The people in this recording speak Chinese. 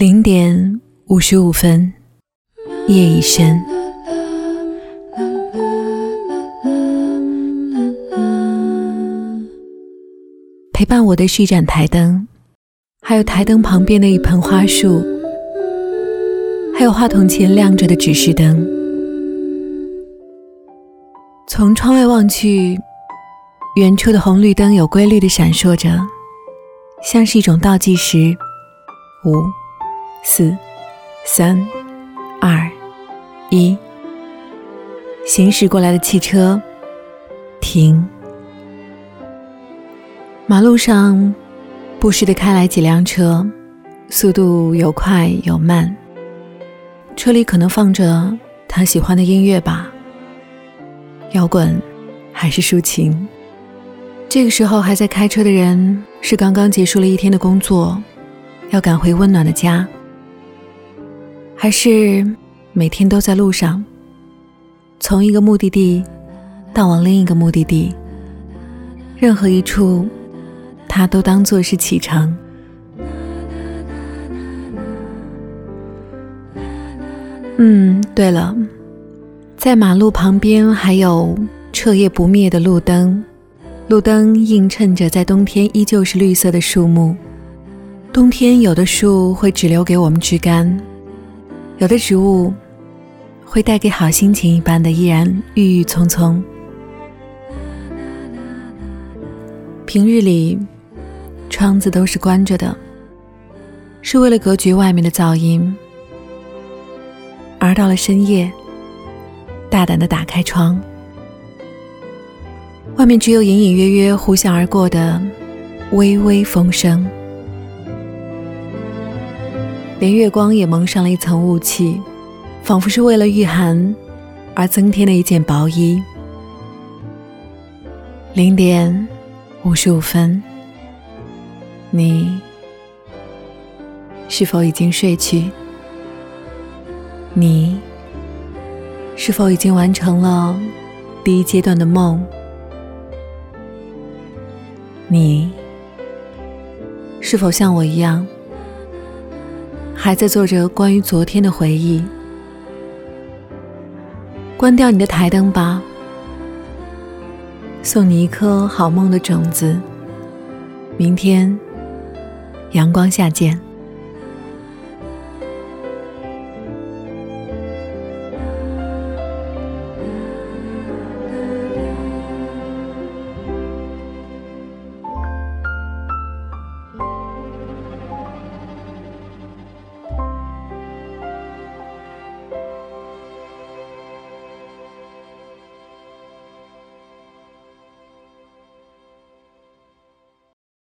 零点五十五分，夜已深。陪伴我的是一盏台灯，还有台灯旁边的一盆花束，还有话筒前亮着的指示灯。从窗外望去，远处的红绿灯有规律的闪烁着，像是一种倒计时。五。四、三、二、一，行驶过来的汽车停。马路上不时的开来几辆车，速度有快有慢。车里可能放着他喜欢的音乐吧，摇滚还是抒情。这个时候还在开车的人，是刚刚结束了一天的工作，要赶回温暖的家。还是每天都在路上，从一个目的地到往另一个目的地，任何一处，他都当做是启程。嗯，对了，在马路旁边还有彻夜不灭的路灯，路灯映衬着在冬天依旧是绿色的树木。冬天有的树会只留给我们枝干。有的植物会带给好心情一般的依然郁郁葱葱。平日里窗子都是关着的，是为了隔绝外面的噪音。而到了深夜，大胆的打开窗，外面只有隐隐约约呼啸而过的微微风声。连月光也蒙上了一层雾气，仿佛是为了御寒而增添了一件薄衣。零点五十五分，你是否已经睡去？你是否已经完成了第一阶段的梦？你是否像我一样？还在做着关于昨天的回忆。关掉你的台灯吧，送你一颗好梦的种子。明天，阳光下见。